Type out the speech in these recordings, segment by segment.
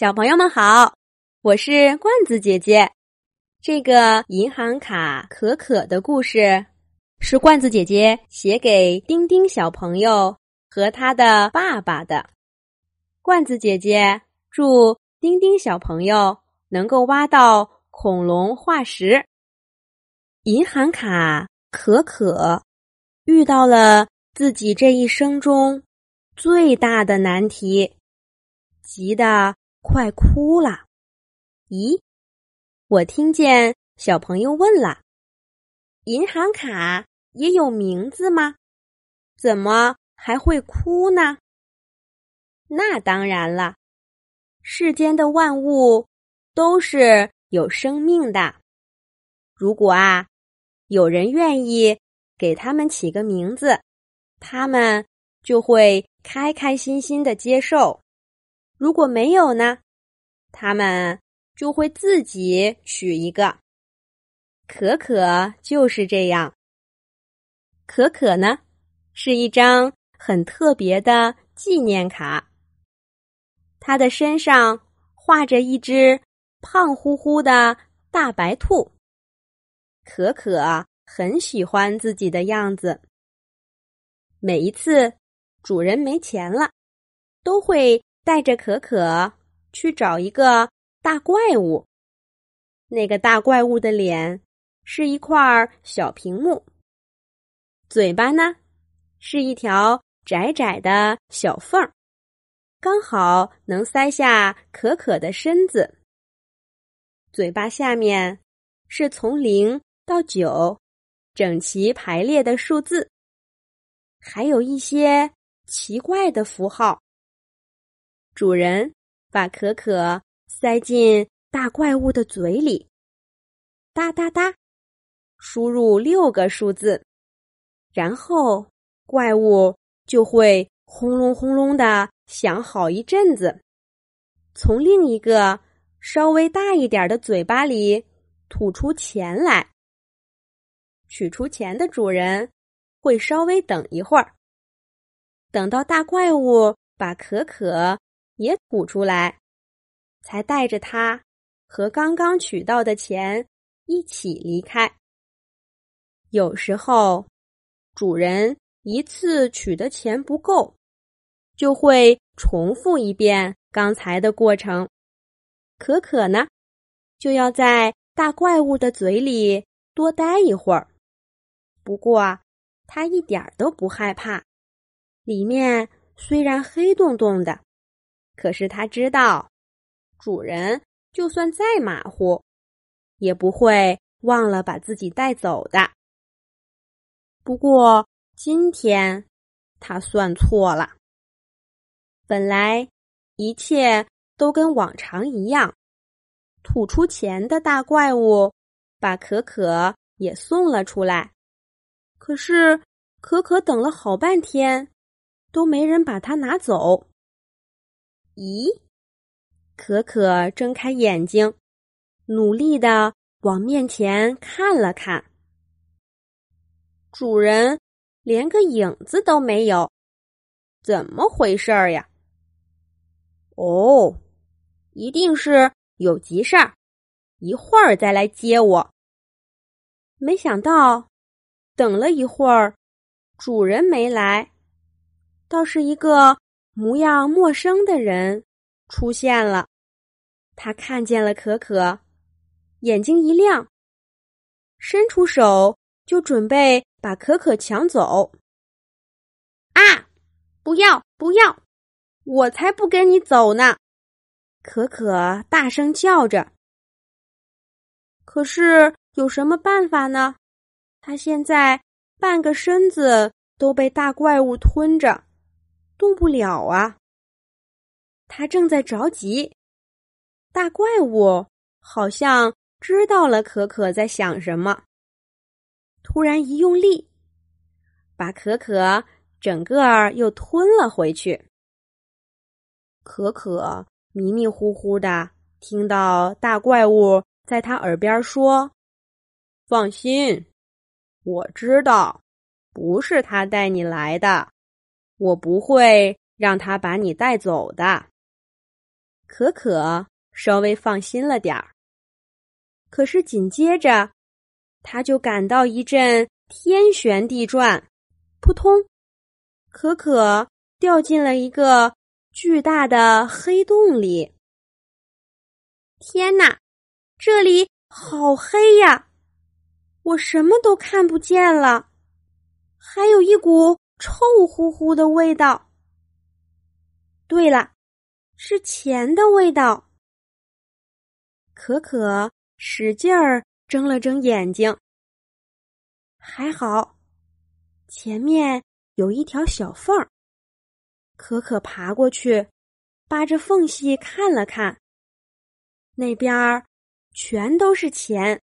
小朋友们好，我是罐子姐姐。这个银行卡可可的故事是罐子姐姐写给丁丁小朋友和他的爸爸的。罐子姐姐祝丁丁小朋友能够挖到恐龙化石。银行卡可可遇到了自己这一生中最大的难题，急得快哭了。咦，我听见小朋友问了：“银行卡也有名字吗？怎么还会哭呢？”那当然了，世间的万物都是有生命的。如果啊，有人愿意给他们起个名字，他们就会开开心心的接受；如果没有呢，他们就会自己取一个。可可就是这样。可可呢，是一张很特别的纪念卡。他的身上画着一只胖乎乎的大白兔。可可很喜欢自己的样子。每一次主人没钱了，都会带着可可去找一个大怪物。那个大怪物的脸是一块小屏幕，嘴巴呢是一条窄窄的小缝儿，刚好能塞下可可的身子。嘴巴下面是从零。到九，整齐排列的数字，还有一些奇怪的符号。主人把可可塞进大怪物的嘴里，哒哒哒，输入六个数字，然后怪物就会轰隆轰隆的响好一阵子，从另一个稍微大一点的嘴巴里吐出钱来。取出钱的主人会稍微等一会儿，等到大怪物把可可也吐出来，才带着它和刚刚取到的钱一起离开。有时候，主人一次取的钱不够，就会重复一遍刚才的过程。可可呢，就要在大怪物的嘴里多待一会儿。不过，他一点都不害怕。里面虽然黑洞洞的，可是他知道，主人就算再马虎，也不会忘了把自己带走的。不过今天他算错了。本来一切都跟往常一样，吐出钱的大怪物把可可也送了出来。可是，可可等了好半天，都没人把它拿走。咦？可可睁开眼睛，努力的往面前看了看，主人连个影子都没有，怎么回事儿呀？哦，一定是有急事儿，一会儿再来接我。没想到。等了一会儿，主人没来，倒是一个模样陌生的人出现了。他看见了可可，眼睛一亮，伸出手就准备把可可抢走。啊！不要不要！我才不跟你走呢！可可大声叫着。可是有什么办法呢？他现在半个身子都被大怪物吞着，动不了啊！他正在着急。大怪物好像知道了可可在想什么，突然一用力，把可可整个儿又吞了回去。可可迷迷糊糊的听到大怪物在他耳边说：“放心。”我知道，不是他带你来的，我不会让他把你带走的。可可稍微放心了点儿。可是紧接着，他就感到一阵天旋地转，扑通，可可掉进了一个巨大的黑洞里。天哪，这里好黑呀！我什么都看不见了，还有一股臭乎乎的味道。对了，是钱的味道。可可使劲儿睁了睁眼睛，还好，前面有一条小缝儿。可可爬过去，扒着缝隙看了看，那边儿全都是钱。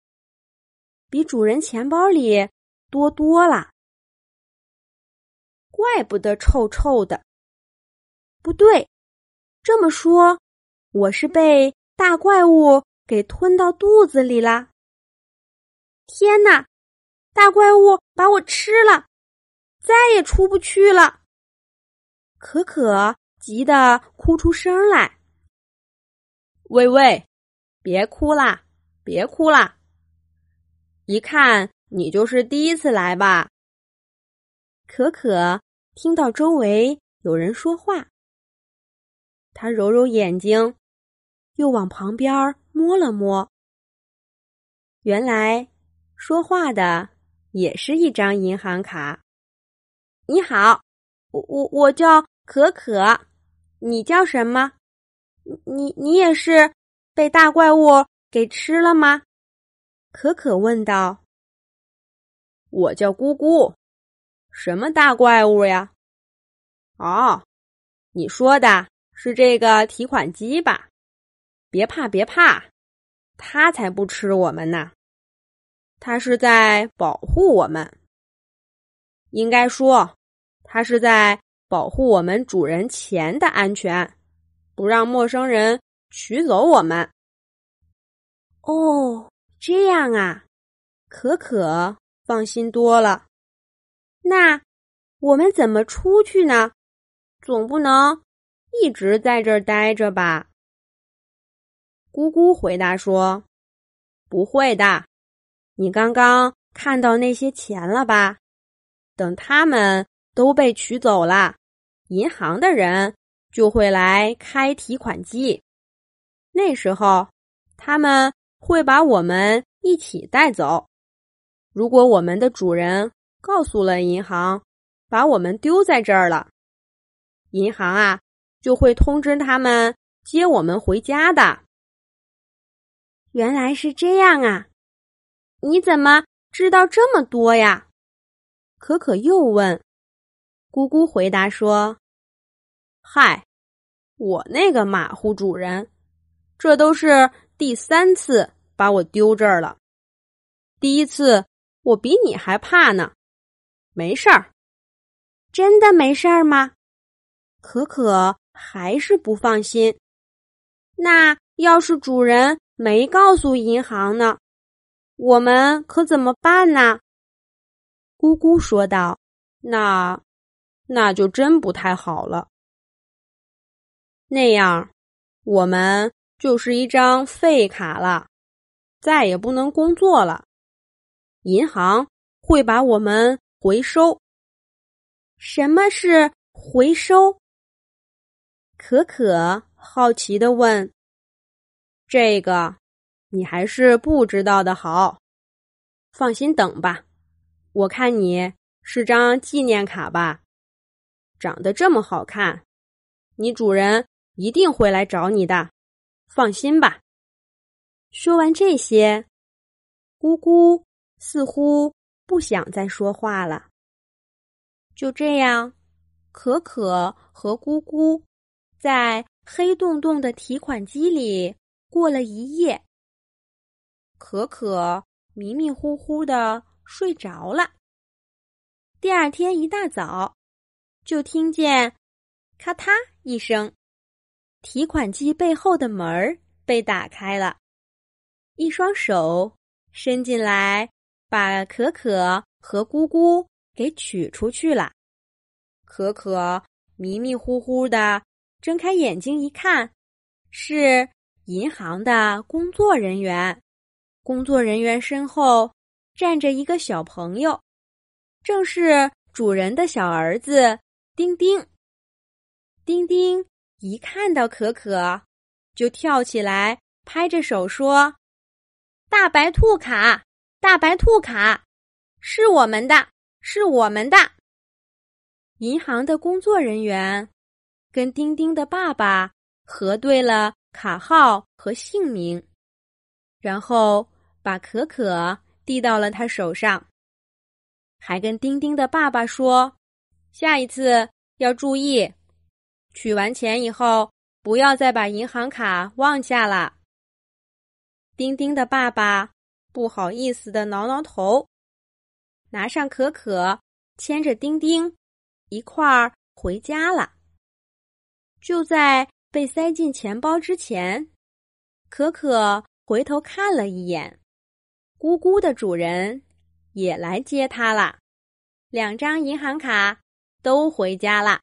比主人钱包里多多了，怪不得臭臭的。不对，这么说，我是被大怪物给吞到肚子里啦！天哪，大怪物把我吃了，再也出不去了！可可急得哭出声来。喂喂，别哭啦，别哭啦！一看你就是第一次来吧？可可听到周围有人说话，他揉揉眼睛，又往旁边摸了摸。原来说话的也是一张银行卡。你好，我我我叫可可，你叫什么？你你也是被大怪物给吃了吗？可可问道：“我叫姑姑，什么大怪物呀？哦，你说的是这个提款机吧？别怕，别怕，它才不吃我们呢，它是在保护我们。应该说，它是在保护我们主人钱的安全，不让陌生人取走我们。哦。”这样啊，可可放心多了。那我们怎么出去呢？总不能一直在这儿待着吧？姑姑回答说：“不会的，你刚刚看到那些钱了吧？等他们都被取走了，银行的人就会来开提款机，那时候他们。”会把我们一起带走。如果我们的主人告诉了银行，把我们丢在这儿了，银行啊就会通知他们接我们回家的。原来是这样啊！你怎么知道这么多呀？可可又问。姑姑回答说：“嗨，我那个马虎主人，这都是。”第三次把我丢这儿了，第一次我比你还怕呢。没事儿，真的没事儿吗？可可还是不放心。那要是主人没告诉银行呢？我们可怎么办呢？咕咕说道：“那那就真不太好了。那样，我们。”就是一张废卡了，再也不能工作了。银行会把我们回收。什么是回收？可可好奇的问。这个你还是不知道的好。放心等吧，我看你是张纪念卡吧？长得这么好看，你主人一定会来找你的。放心吧。说完这些，姑姑似乎不想再说话了。就这样，可可和姑姑在黑洞洞的提款机里过了一夜。可可迷迷糊糊的睡着了。第二天一大早，就听见“咔嗒”一声。提款机背后的门儿被打开了，一双手伸进来，把可可和姑姑给取出去了。可可迷迷糊糊的睁开眼睛一看，是银行的工作人员。工作人员身后站着一个小朋友，正是主人的小儿子丁丁。丁丁一看到可可，就跳起来，拍着手说：“大白兔卡，大白兔卡，是我们的，是我们的。”银行的工作人员跟丁丁的爸爸核对了卡号和姓名，然后把可可递到了他手上，还跟丁丁的爸爸说：“下一次要注意。”取完钱以后，不要再把银行卡忘下了。丁丁的爸爸不好意思的挠挠头，拿上可可，牵着丁丁一块儿回家了。就在被塞进钱包之前，可可回头看了一眼，咕咕的主人也来接他了，两张银行卡都回家了。